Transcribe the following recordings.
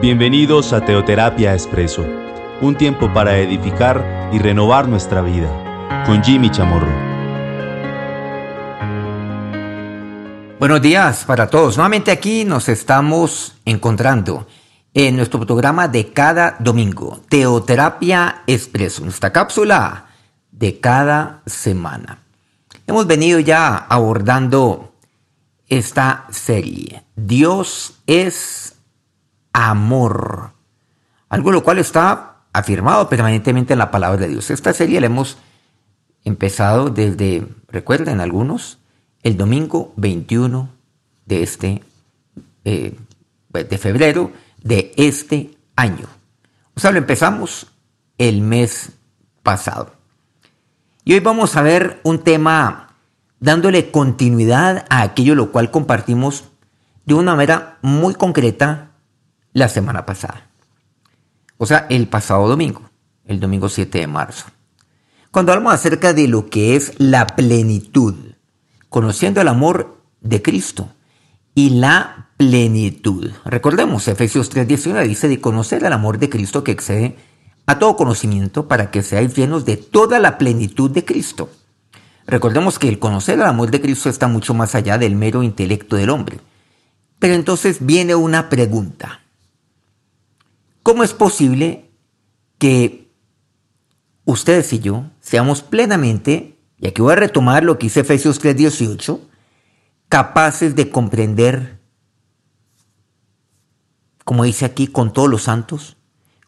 Bienvenidos a Teoterapia Expreso, un tiempo para edificar y renovar nuestra vida, con Jimmy Chamorro. Buenos días para todos. Nuevamente aquí nos estamos encontrando en nuestro programa de cada domingo, Teoterapia Expreso, nuestra cápsula de cada semana. Hemos venido ya abordando esta serie. Dios es amor. Algo lo cual está afirmado permanentemente en la palabra de Dios. Esta serie la hemos empezado desde, recuerden algunos, el domingo 21 de este, eh, de febrero de este año. O sea, lo empezamos el mes pasado. Y hoy vamos a ver un tema dándole continuidad a aquello lo cual compartimos de una manera muy concreta la semana pasada. O sea, el pasado domingo, el domingo 7 de marzo. Cuando hablamos acerca de lo que es la plenitud, conociendo el amor de Cristo y la plenitud. Recordemos, Efesios 3:19 dice de conocer el amor de Cristo que excede a todo conocimiento para que seáis llenos de toda la plenitud de Cristo. Recordemos que el conocer el amor de Cristo está mucho más allá del mero intelecto del hombre. Pero entonces viene una pregunta. ¿Cómo es posible que ustedes y yo seamos plenamente, y aquí voy a retomar lo que dice Efesios 3:18, capaces de comprender, como dice aquí, con todos los santos,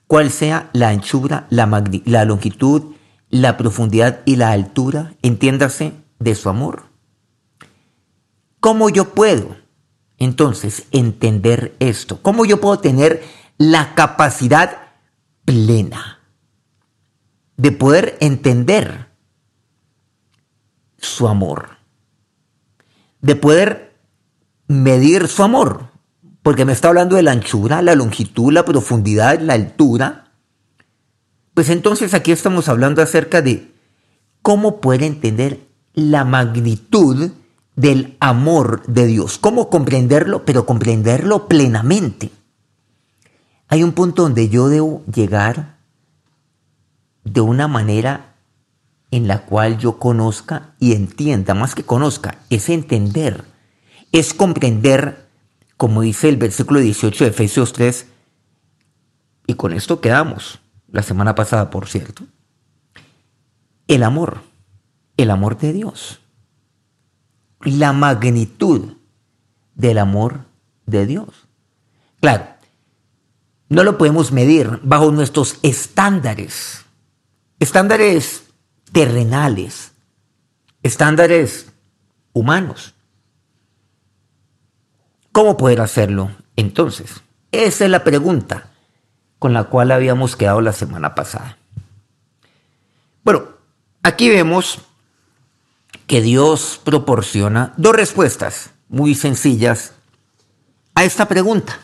cuál sea la anchura, la, la longitud, la profundidad y la altura, entiéndase, de su amor? ¿Cómo yo puedo entonces entender esto? ¿Cómo yo puedo tener la capacidad plena de poder entender su amor, de poder medir su amor, porque me está hablando de la anchura, la longitud, la profundidad, la altura, pues entonces aquí estamos hablando acerca de cómo poder entender la magnitud del amor de Dios, cómo comprenderlo, pero comprenderlo plenamente. Hay un punto donde yo debo llegar de una manera en la cual yo conozca y entienda, más que conozca, es entender, es comprender, como dice el versículo 18 de Efesios 3, y con esto quedamos, la semana pasada, por cierto, el amor, el amor de Dios, la magnitud del amor de Dios. Claro, no lo podemos medir bajo nuestros estándares, estándares terrenales, estándares humanos. ¿Cómo poder hacerlo entonces? Esa es la pregunta con la cual habíamos quedado la semana pasada. Bueno, aquí vemos que Dios proporciona dos respuestas muy sencillas a esta pregunta.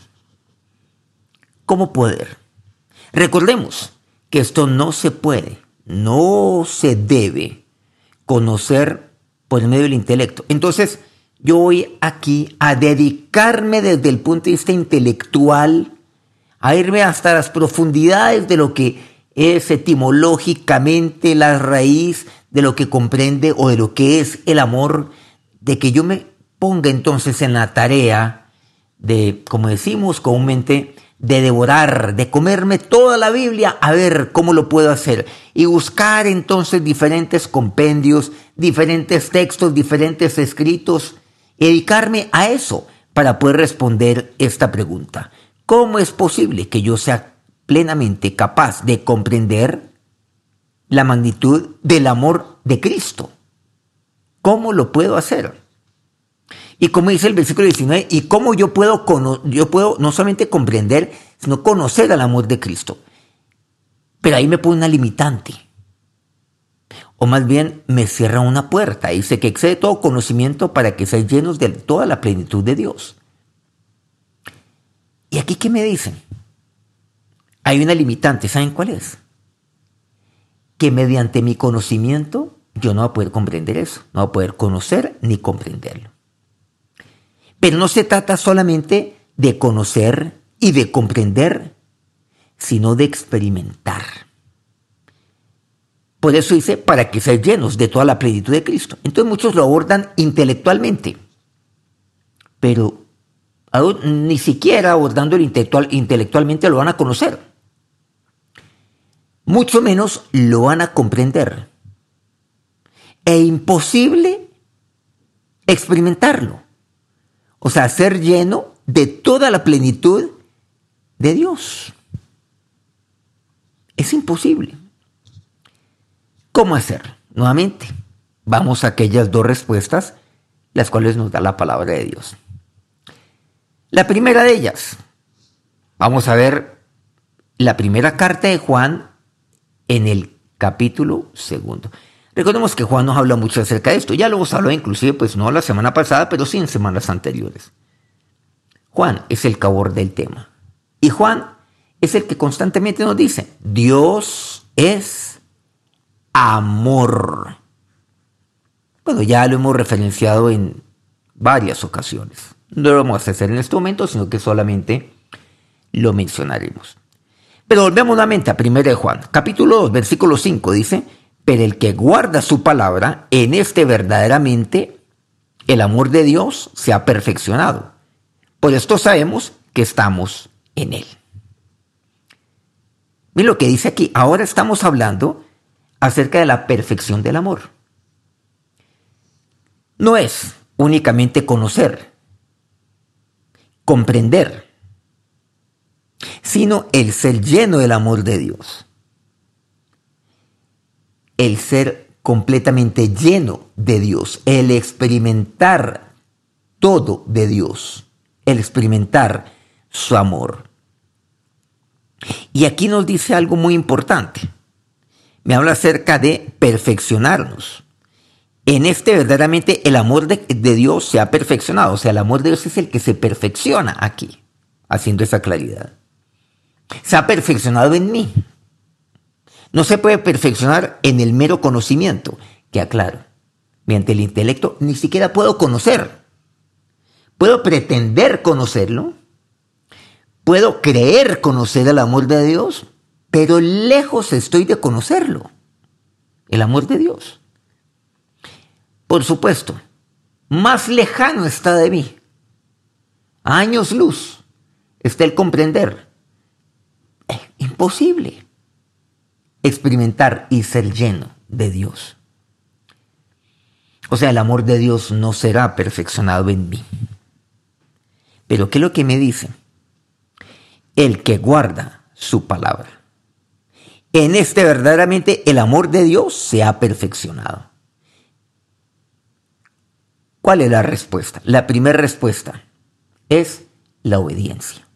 ¿Cómo poder. Recordemos que esto no se puede, no se debe conocer por medio del intelecto. Entonces, yo voy aquí a dedicarme desde el punto de vista intelectual, a irme hasta las profundidades de lo que es etimológicamente la raíz de lo que comprende o de lo que es el amor, de que yo me ponga entonces en la tarea de, como decimos comúnmente, de devorar, de comerme toda la Biblia, a ver cómo lo puedo hacer. Y buscar entonces diferentes compendios, diferentes textos, diferentes escritos, y dedicarme a eso para poder responder esta pregunta. ¿Cómo es posible que yo sea plenamente capaz de comprender la magnitud del amor de Cristo? ¿Cómo lo puedo hacer? Y como dice el versículo 19, y cómo yo puedo, yo puedo no solamente comprender, sino conocer al amor de Cristo. Pero ahí me pone una limitante. O más bien me cierra una puerta. Dice que excede todo conocimiento para que seáis llenos de toda la plenitud de Dios. ¿Y aquí qué me dicen? Hay una limitante, ¿saben cuál es? Que mediante mi conocimiento yo no voy a poder comprender eso, no voy a poder conocer ni comprenderlo. Pero no se trata solamente de conocer y de comprender, sino de experimentar. Por eso dice, para que sean llenos de toda la plenitud de Cristo. Entonces muchos lo abordan intelectualmente, pero ni siquiera abordándolo intelectual, intelectualmente lo van a conocer. Mucho menos lo van a comprender. E imposible experimentarlo. O sea, ser lleno de toda la plenitud de Dios. Es imposible. ¿Cómo hacer? Nuevamente, vamos a aquellas dos respuestas, las cuales nos da la palabra de Dios. La primera de ellas, vamos a ver la primera carta de Juan en el capítulo segundo. Recordemos que Juan nos habla mucho acerca de esto. Ya lo hemos hablado inclusive, pues no la semana pasada, pero sí en semanas anteriores. Juan es el cabor del tema. Y Juan es el que constantemente nos dice, Dios es amor. Bueno, ya lo hemos referenciado en varias ocasiones. No lo vamos a hacer en este momento, sino que solamente lo mencionaremos. Pero volvemos nuevamente a 1 de Juan, capítulo 2, versículo 5, dice, pero el que guarda su palabra, en este verdaderamente el amor de Dios se ha perfeccionado. Por esto sabemos que estamos en él. Miren lo que dice aquí, ahora estamos hablando acerca de la perfección del amor. No es únicamente conocer, comprender, sino el ser lleno del amor de Dios. El ser completamente lleno de Dios, el experimentar todo de Dios, el experimentar su amor. Y aquí nos dice algo muy importante. Me habla acerca de perfeccionarnos en este verdaderamente el amor de, Dios se ha perfeccionado. O sea, el amor de Dios es el que se perfecciona aquí, haciendo esa claridad. Se ha perfeccionado en mí. No se puede perfeccionar en el mero conocimiento, que aclaro. Mediante el intelecto ni siquiera puedo conocer. Puedo pretender conocerlo. Puedo creer conocer el amor de Dios, pero lejos estoy de conocerlo. El amor de Dios. Por supuesto, más lejano está de mí. años luz está el comprender. Es imposible experimentar y ser lleno de Dios. O sea, el amor de Dios no será perfeccionado en mí. Pero ¿qué es lo que me dice? El que guarda su palabra. En este verdaderamente el amor de Dios se ha perfeccionado. ¿Cuál es la respuesta? La primera respuesta es la obediencia.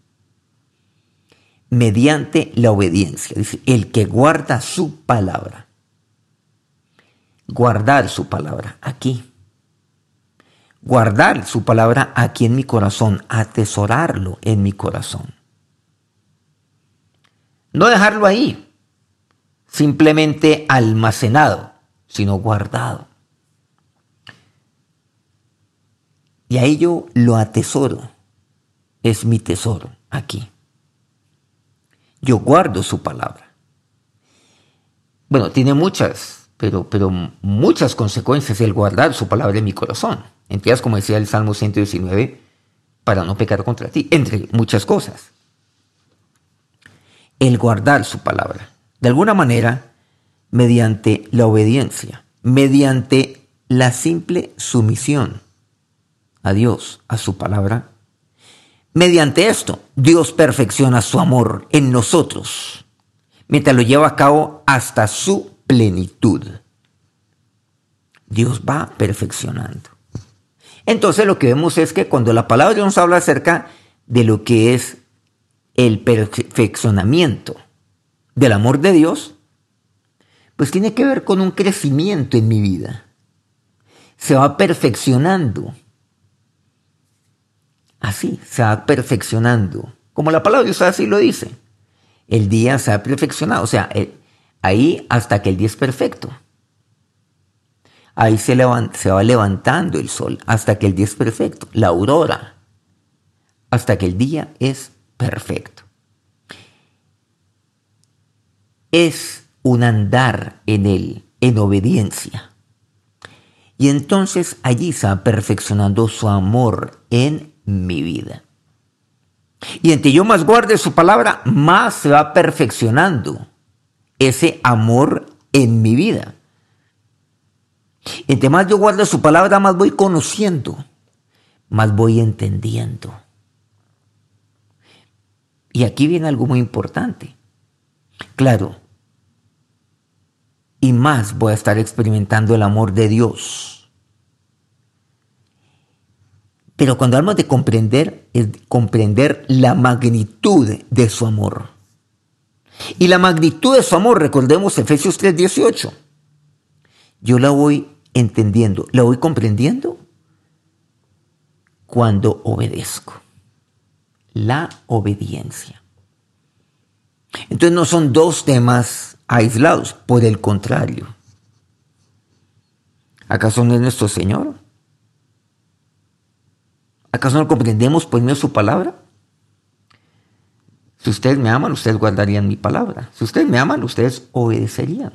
Mediante la obediencia. Dice, el que guarda su palabra. Guardar su palabra aquí. Guardar su palabra aquí en mi corazón. Atesorarlo en mi corazón. No dejarlo ahí, simplemente almacenado, sino guardado. Y a ello lo atesoro. Es mi tesoro aquí. Yo guardo su palabra. Bueno, tiene muchas, pero, pero muchas consecuencias el guardar su palabra en mi corazón. Entre como decía el Salmo 119, para no pecar contra ti, entre muchas cosas. El guardar su palabra. De alguna manera, mediante la obediencia, mediante la simple sumisión a Dios, a su palabra. Mediante esto, Dios perfecciona su amor en nosotros, mientras lo lleva a cabo hasta su plenitud. Dios va perfeccionando. Entonces lo que vemos es que cuando la palabra de Dios nos habla acerca de lo que es el perfeccionamiento del amor de Dios, pues tiene que ver con un crecimiento en mi vida. Se va perfeccionando así, se va perfeccionando. Como la palabra de Dios así lo dice. El día se ha perfeccionado, o sea, ahí hasta que el día es perfecto. Ahí se, se va levantando el sol hasta que el día es perfecto, la aurora, hasta que el día es perfecto. Es un andar en Él, en obediencia. Y entonces allí se va perfeccionando su amor en mi vida. Y entre yo más guarde su palabra, más se va perfeccionando ese amor en mi vida. Entre más yo guardo su palabra, más voy conociendo, más voy entendiendo. Y aquí viene algo muy importante. Claro, y más voy a estar experimentando el amor de Dios. Pero cuando hablamos de comprender, es comprender la magnitud de su amor. Y la magnitud de su amor, recordemos Efesios 3:18. Yo la voy entendiendo, la voy comprendiendo cuando obedezco. La obediencia. Entonces no son dos temas aislados. Por el contrario, ¿acaso no es nuestro Señor? ¿Acaso no comprendemos por medio de su palabra? Si ustedes me aman, ustedes guardarían mi palabra. Si ustedes me aman, ustedes obedecerían.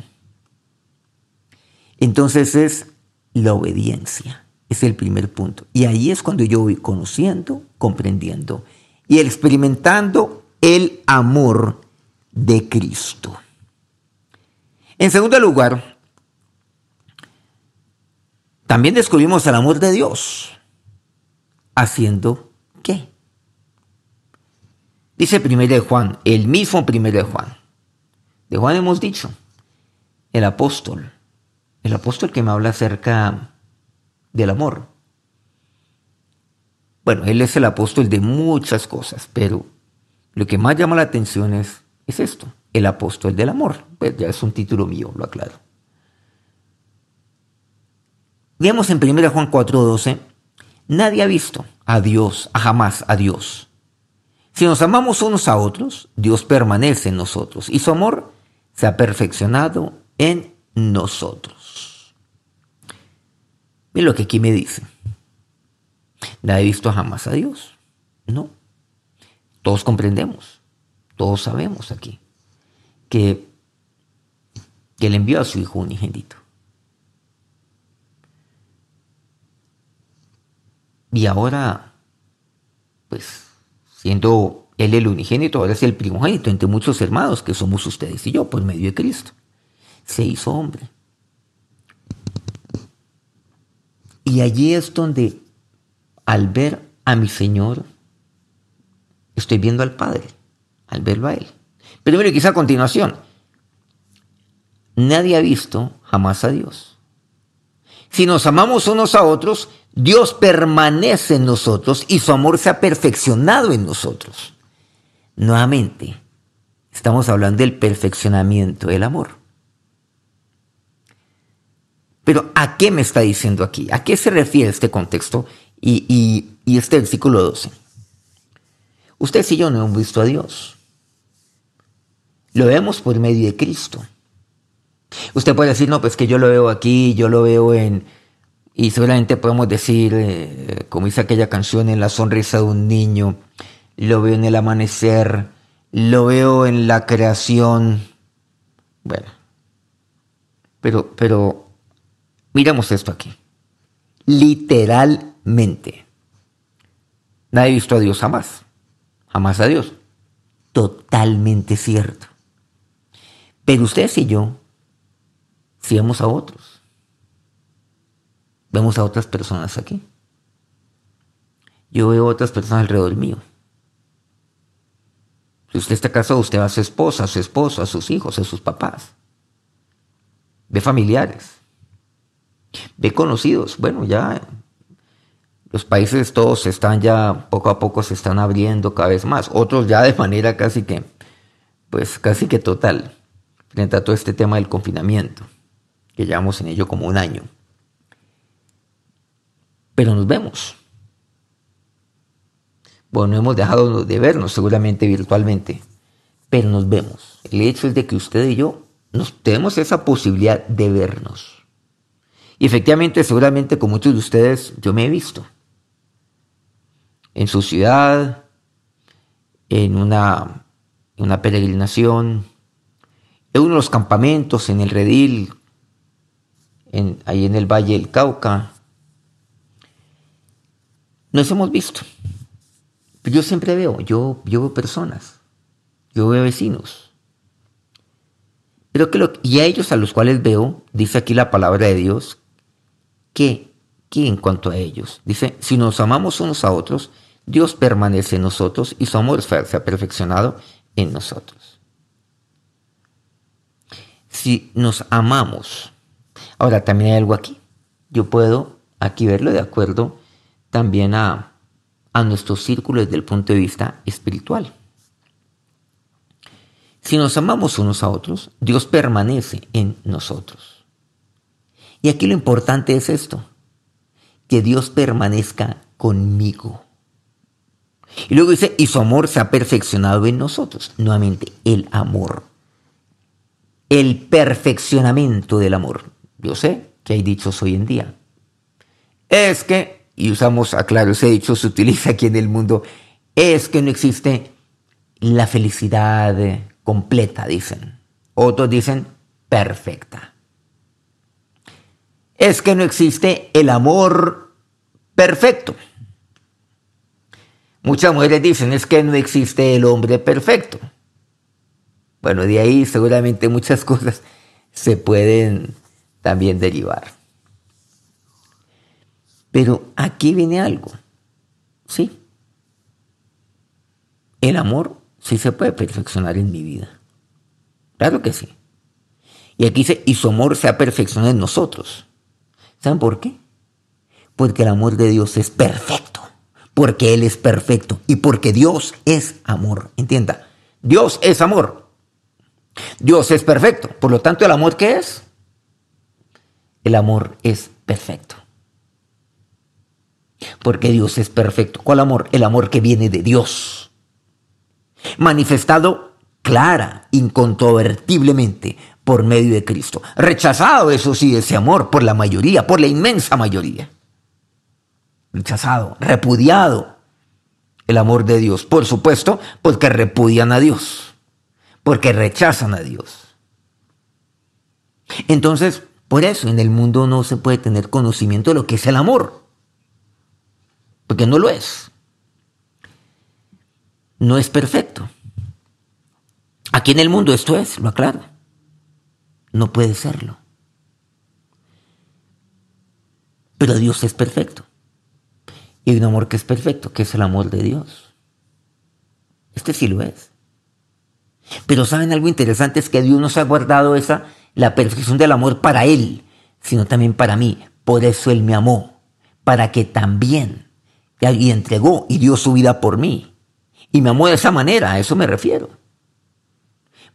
Entonces es la obediencia. Es el primer punto. Y ahí es cuando yo voy conociendo, comprendiendo y experimentando el amor de Cristo. En segundo lugar, también descubrimos el amor de Dios. ¿Haciendo qué? Dice primero de Juan, el mismo primero de Juan. De Juan hemos dicho, el apóstol, el apóstol que me habla acerca del amor. Bueno, él es el apóstol de muchas cosas, pero lo que más llama la atención es, es esto, el apóstol del amor. Pues ya es un título mío, lo aclaro. Veamos en 1 Juan 4:12, nadie ha visto a Dios, a jamás a Dios. Si nos amamos unos a otros, Dios permanece en nosotros y su amor se ha perfeccionado en nosotros. Miren lo que aquí me dice. Nadie ha visto jamás a Dios. No. Todos comprendemos, todos sabemos aquí que, le envió a su Hijo unigénito. Y ahora, pues, siendo Él el unigénito, ahora es el primogénito entre muchos hermanos que somos ustedes y yo, por medio de Cristo. Se hizo hombre. Y allí es donde, al ver a mi Señor, estoy viendo al Padre, al verlo a Él. Pero mire, quizá a continuación, nadie ha visto jamás a Dios. Si nos amamos unos a otros, Dios permanece en nosotros y su amor se ha perfeccionado en nosotros. Nuevamente, estamos hablando del perfeccionamiento del amor. Pero ¿a qué me está diciendo aquí? ¿A qué se refiere este contexto y, este versículo 12? Ustedes y yo no hemos visto a Dios. Lo vemos por medio de Cristo. Usted puede decir, no, pues que yo lo veo aquí, yo lo veo en... Y seguramente podemos decir, eh, como dice aquella canción, en la sonrisa de un niño, lo veo en el amanecer, lo veo en la creación. Bueno, pero, pero, miramos esto aquí. Literalmente. Nadie ha visto a Dios jamás. Jamás a Dios. Totalmente cierto. Pero ustedes y yo, si a otros, vemos a otras personas aquí. Yo veo a otras personas alrededor mío. Si usted está casado, usted va a su esposa, a su esposo, a sus hijos, a sus papás. Ve familiares. Ve conocidos. Bueno, ya los países todos están ya, poco a poco se están abriendo cada vez más. Otros ya de manera casi que, pues casi que total frente a todo este tema del confinamiento, que llevamos en ello como un año. Pero nos vemos. Bueno, hemos dejado de vernos seguramente virtualmente, pero nos vemos. El hecho es de que usted y yo nos tenemos esa posibilidad de vernos. Y efectivamente, seguramente con muchos de ustedes yo me he visto. En su ciudad, en una, una peregrinación, en uno de los campamentos, en el redil, en, ahí en el Valle del Cauca. Nos hemos visto. Yo siempre veo, yo, yo veo personas, yo veo vecinos. Pero que lo, y a ellos a los cuales veo, dice aquí la palabra de Dios, que, que en cuanto a ellos, dice, si nos amamos unos a otros, Dios permanece en nosotros y su amor se ha perfeccionado en nosotros. Si nos amamos, ahora también hay algo aquí. Yo puedo aquí verlo de acuerdo también a, a nuestro círculo desde el punto de vista espiritual. Si nos amamos unos a otros, Dios permanece en nosotros. Y aquí lo importante es esto, que Dios permanezca conmigo. Y luego dice, y su amor se ha perfeccionado en nosotros. Nuevamente, el amor. El perfeccionamiento del amor. Yo sé que hay dichos hoy en día. Es que y usamos, aclaro, ese dicho se utiliza aquí en el mundo, es que no existe la felicidad completa, dicen. Otros dicen perfecta. Es que no existe el amor perfecto. Muchas mujeres dicen, es que no existe el hombre perfecto. Bueno, de ahí seguramente muchas cosas se pueden también derivar. Pero aquí viene algo. Sí. El amor sí se puede perfeccionar en mi vida. Claro que sí. Y aquí dice, y su amor se ha perfeccionado en nosotros. ¿Saben por qué? Porque el amor de Dios es perfecto. Porque Él es perfecto. Y porque Dios es amor. Entienda. Dios es amor. Dios es perfecto. Por lo tanto, ¿el amor qué es? El amor es perfecto. Porque Dios es perfecto. ¿Cuál amor? El amor que viene de Dios. Manifestado clara, incontrovertiblemente por medio de Cristo. Rechazado, eso sí, ese amor por la mayoría, por la inmensa mayoría. Rechazado, repudiado el amor de Dios. Por supuesto, porque repudian a Dios, porque rechazan a Dios. Entonces, por eso en el mundo no se puede tener conocimiento de lo que es el amor porque no lo es. No es perfecto. Aquí en el mundo esto es, lo aclaro. No puede serlo. Pero Dios es perfecto. Y hay un amor que es perfecto, que es el amor de Dios. Este sí lo es. Pero saben algo interesante es que Dios nos ha guardado esa la perfección del amor para él, sino también para mí. Por eso él me amó, para que también y entregó y dio su vida por mí. Y me amó de esa manera, a eso me refiero.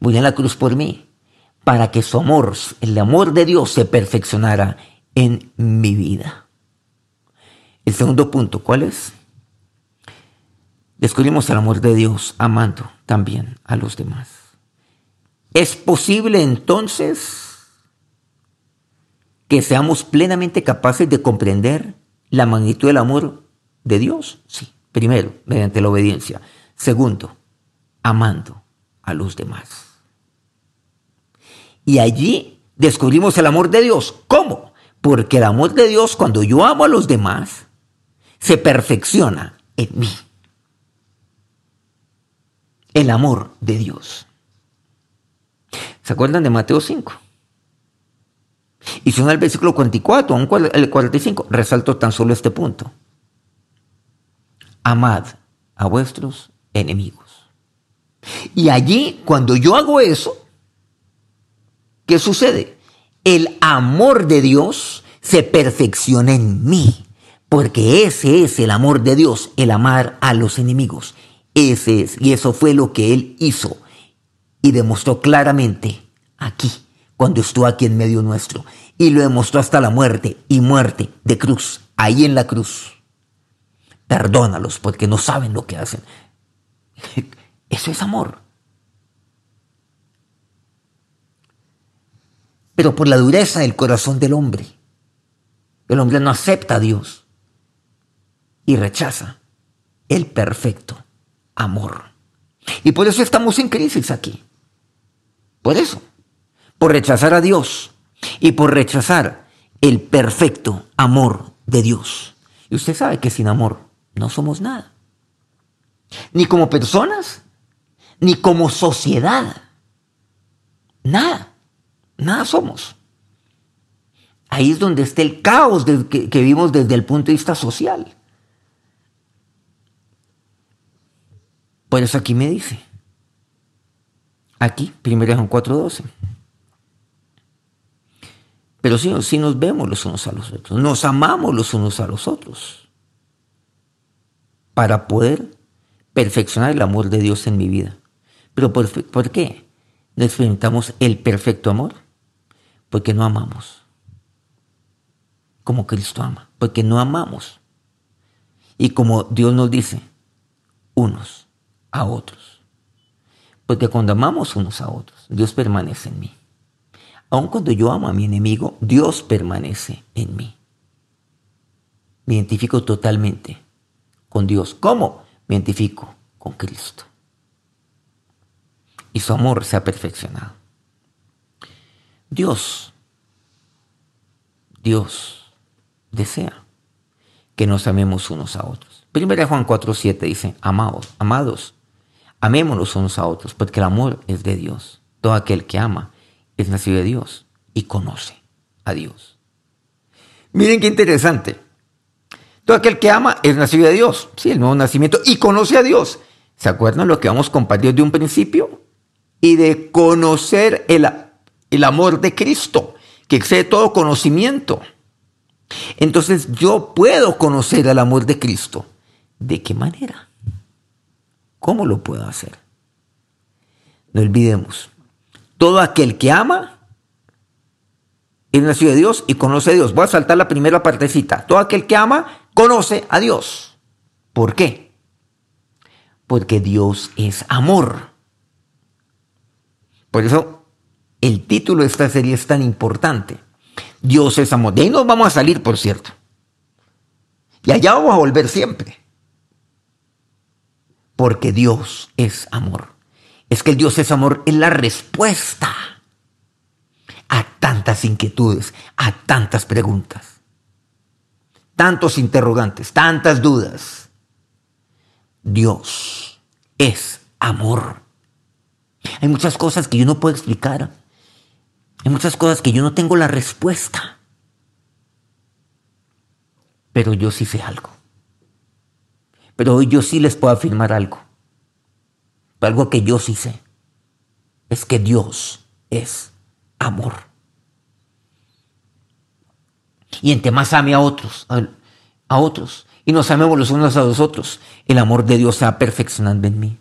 Murió en la cruz por mí, para que su amor, el amor de Dios se perfeccionara en mi vida. El segundo punto, ¿cuál es? Descubrimos el amor de Dios amando también a los demás. ¿Es posible entonces que seamos plenamente capaces de comprender la magnitud del amor de Dios? Sí. Primero, mediante la obediencia. Segundo, amando a los demás. Y allí descubrimos el amor de Dios. ¿Cómo? Porque el amor de Dios, cuando yo amo a los demás, se perfecciona en mí. El amor de Dios. ¿Se acuerdan de Mateo 5? Y si no el versículo 44, el 45, resalto tan solo este punto amad a vuestros enemigos. Y allí, cuando yo hago eso, ¿qué sucede? El amor de Dios se perfecciona en mí, porque ese es el amor de Dios, el amar a los enemigos. Ese es, y eso fue lo que Él hizo y demostró claramente aquí, cuando estuvo aquí en medio nuestro, y lo demostró hasta la muerte y muerte de cruz, ahí en la cruz. Perdónalos porque no saben lo que hacen. Eso es amor. Pero por la dureza del corazón del hombre, el hombre no acepta a Dios y rechaza el perfecto amor Y por eso estamos en crisis aquí. Por eso. Por rechazar a Dios y por rechazar el perfecto amor de Dios. Y usted sabe que sin amor no somos nada. Ni como personas, ni como sociedad. Nada. Nada somos. Ahí es donde está el caos que, que vimos desde el punto de vista social. Por eso aquí me dice. Aquí, 1 Juan 4:12. Pero sí, sí nos vemos los unos a los otros, nos amamos los unos a los otros para poder perfeccionar el amor de Dios en mi vida. ¿Pero por, qué no experimentamos el perfecto amor? Porque no amamos como Cristo ama, porque no amamos. Y como Dios nos dice, unos a otros. Porque cuando amamos unos a otros, Dios permanece en mí. Aun cuando yo amo a mi enemigo, Dios permanece en mí. Me identifico totalmente con Dios. ¿Cómo? Me identifico con Cristo. Y su amor se ha perfeccionado. Dios, Dios desea que nos amemos unos a otros. Primera Juan 4.7 dice, amados, amados, Amémonos unos a otros, porque el amor es de Dios. Todo aquel que ama es nacido de Dios y conoce a Dios. Miren qué interesante. Todo aquel que ama es nacido de Dios. Sí, el nuevo nacimiento y conoce a Dios. ¿Se acuerdan lo que vamos compartir de un principio? Y de conocer el, el amor de Cristo, que excede todo conocimiento. Entonces yo puedo conocer el amor de Cristo. ¿De qué manera? ¿Cómo lo puedo hacer? No olvidemos, todo aquel que ama es nacido de Dios y conoce a Dios. Voy a saltar la primera partecita. Todo aquel que ama conoce a Dios. ¿Por qué? Porque Dios es amor. Por eso el título de esta serie es tan importante. Dios es amor. De ahí nos vamos a salir, por cierto. Y allá vamos a volver siempre porque Dios es amor. Es que el Dios es amor es la respuesta a tantas inquietudes, a tantas preguntas, tantos interrogantes, tantas dudas. Dios es amor. Hay muchas cosas que yo no puedo explicar. Hay muchas cosas que yo no tengo la respuesta. Pero yo sí sé algo. Pero hoy yo sí les puedo afirmar algo. Algo que yo sí sé. Es que Dios es amor. Y entre más ame a otros, a, otros, y nos amemos los unos a los otros, el amor de Dios se va perfeccionando en mí.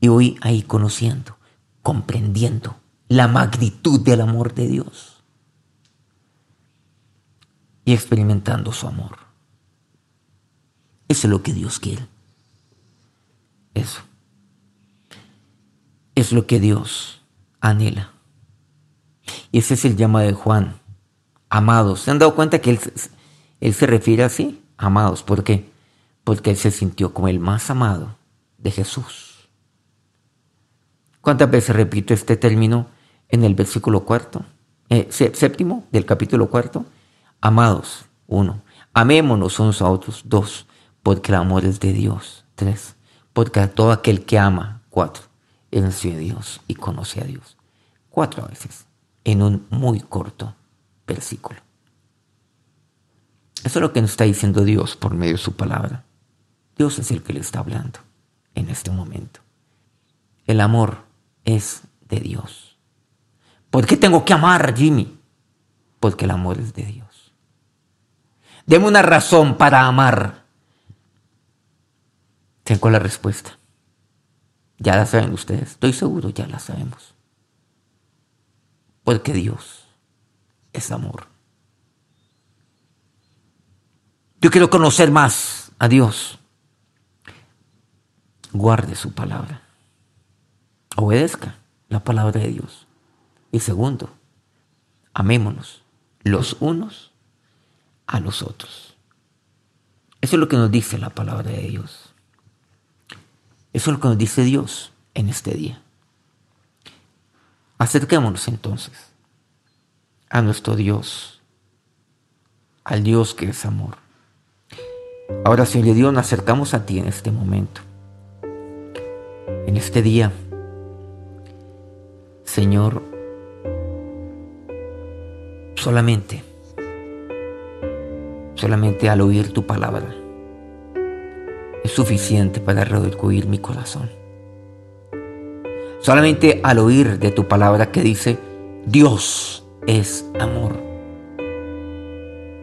Y voy ahí conociendo, comprendiendo la magnitud del amor de Dios. Y experimentando su amor. Eso es lo que Dios quiere. Eso. Es lo que Dios anhela. Y ese es el llamado de Juan. Amados. ¿Se han dado cuenta que él, él se refiere así? Amados. ¿Por qué? Porque él se sintió como el más amado de Jesús. ¿Cuántas veces repito este término en el versículo cuarto? Eh, séptimo del capítulo cuarto. Amados. Uno. Amémonos unos a otros. Dos. Porque el amor es de Dios. Tres porque todo aquel que ama, cuatro, es de Dios y conoce a Dios. Cuatro veces, en un muy corto versículo. Eso es lo que nos está diciendo Dios por medio de su palabra. Dios es el que le está hablando en este momento. El amor es de Dios. ¿Por qué tengo que amar, Jimmy? Porque el amor es de Dios. Deme una razón para amar. Tengo la respuesta. Ya la saben ustedes, estoy seguro, ya la sabemos. Porque Dios es amor. Yo quiero conocer más a Dios. Guarde su palabra. Obedezca la palabra de Dios. Y segundo, amémonos los unos a los otros. Eso es lo que nos dice la palabra de Dios. Eso es lo que nos dice Dios. en este día. Acerquémonos entonces a nuestro Dios, al Dios que es amor. Ahora, Señor Dios, nos acercamos a ti en este momento, en este día. Señor, solamente, solamente al oír tu palabra es suficiente para reducir mi corazón. Solamente al oír de tu palabra que dice, Dios es amor.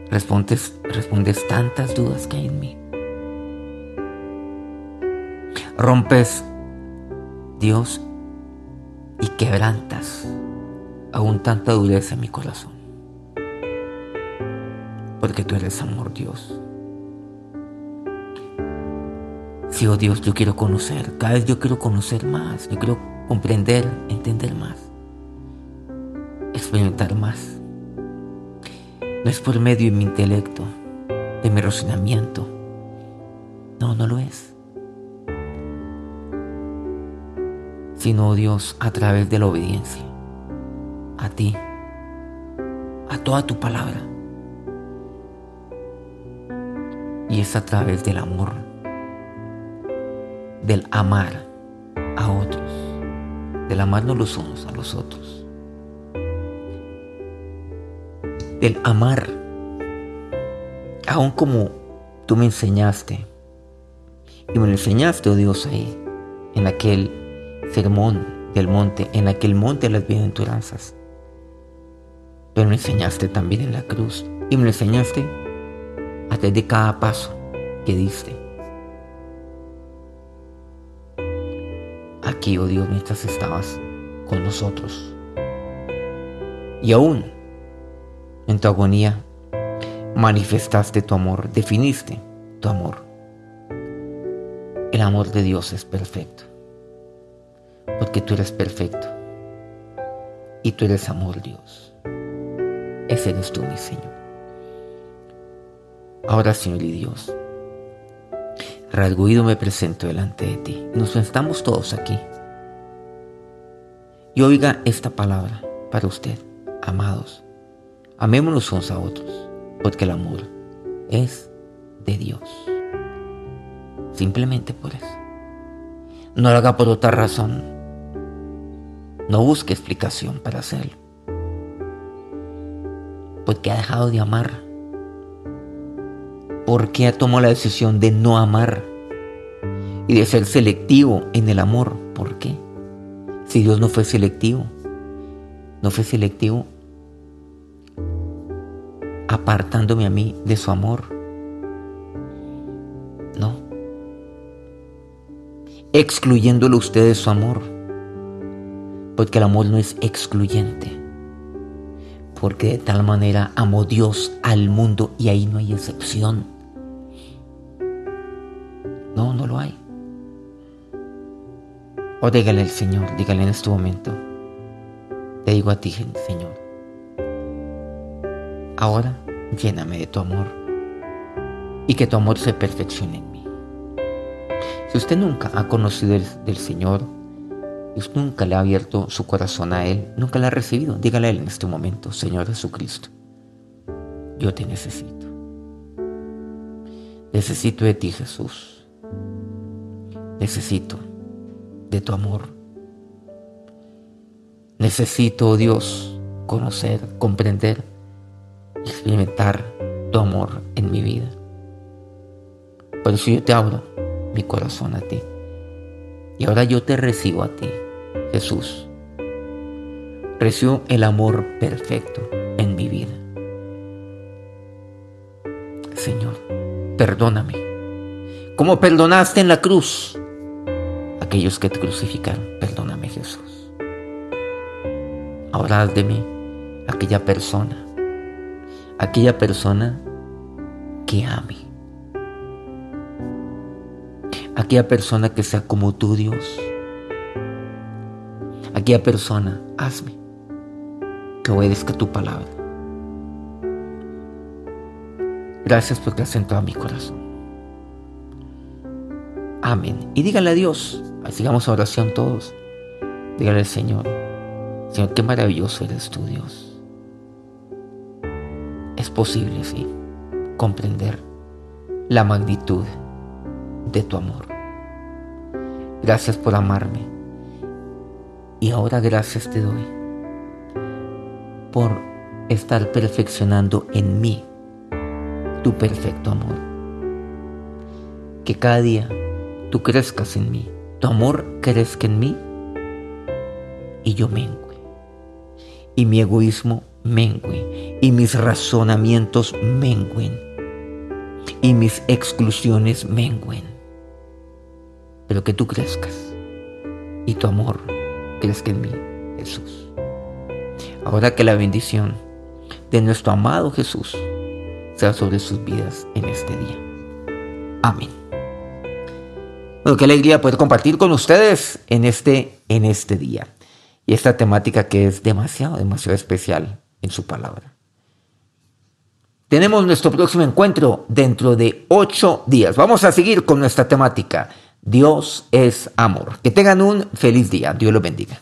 Respondes, respondes tantas dudas que hay en mí. Rompes, Dios, y quebrantas aún tanta dureza en mi corazón. Porque tú eres amor, Dios. Sí, oh Dios, yo quiero conocer. Cada vez yo quiero conocer más. Yo quiero comprender, entender más. Experimentar más. No es por medio de mi intelecto, de mi razonamiento. No, no lo es. Sino, Dios, a través de la obediencia. A ti. A toda tu palabra. Y es a través del amor. Del amar a otros. Del amarnos los unos a los otros del amar, aún como tú me enseñaste. Y me lo enseñaste, oh Dios, ahí, en aquel sermón del monte, en aquel monte de las bienaventuranzas. Pero me enseñaste también en la cruz. Y me lo enseñaste a través de cada paso que diste. Aquí, oh Dios, mientras estabas con nosotros. Y aún en tu agonía manifestaste tu amor, definiste tu amor. El amor de Dios es perfecto, porque tú eres perfecto y tú eres amor, Dios. Ese eres tú, mi Señor. Ahora, Señor y Dios, rasguido me presento delante de ti. Nos estamos todos aquí. Y oiga esta palabra para usted, amados. Amémonos unos a otros, porque el amor es de Dios. Simplemente por eso. No lo haga por otra razón. No busque explicación para hacerlo. Porque ha dejado de amar. Porque ha tomado la decisión de no amar y de ser selectivo en el amor. ¿Por qué? Si Dios no fue selectivo, no fue selectivo apartándome a mí de su amor. No. Excluyéndolo usted de su amor. Porque el amor no es excluyente. Porque de tal manera amó Dios al mundo y ahí no hay excepción. No, no lo hay. O dígale al Señor, dígale en este momento. Te digo a ti, Señor Ahora lléname de tu amor y que tu amor se perfeccione en mí. Si usted nunca ha conocido del Señor, usted nunca le ha abierto su corazón a Él, nunca le ha recibido, dígale a Él en este momento, Señor Jesucristo, yo te necesito. Necesito de ti, Jesús. Necesito de tu amor. Necesito, Dios, conocer, comprender experimentar tu amor en mi vida. Por eso yo te abro mi corazón a ti. Y ahora yo te recibo a ti, Jesús. Recibo el amor perfecto en mi vida. Señor, perdóname. Como perdonaste en la cruz aquellos que te crucificaron. Perdóname, Jesús. Ahora haz de mí aquella persona aquella persona que ame. Aquella persona que sea como tú, Dios. Aquella persona, hazme que obedezca tu palabra. Gracias porque has entrado a mi corazón. Amén. Y dígale a Dios, Sigamos oración todos. Dígale al Señor, Señor, qué maravilloso eres tú, Dios. Es posible, sí, comprender la magnitud de tu amor. Gracias por amarme. Y ahora gracias te doy por estar perfeccionando en mí tu perfecto amor. Que cada día tú crezcas en mí, tu amor crezca en mí y yo mengue. Y mi egoísmo mengue. Y mis razonamientos menguen. Y mis exclusiones menguen. Pero que tú crezcas. Y tu amor crezca en mí, Jesús. Ahora que la bendición de nuestro amado Jesús sea sobre sus vidas en este día. Amén. Bueno, qué alegría poder compartir con ustedes en este, en este día. Y esta temática que es demasiado, demasiado especial en su palabra. Tenemos nuestro próximo encuentro dentro de ocho días. Vamos a seguir con nuestra temática. Dios es amor. Que tengan un feliz día. Dios los bendiga.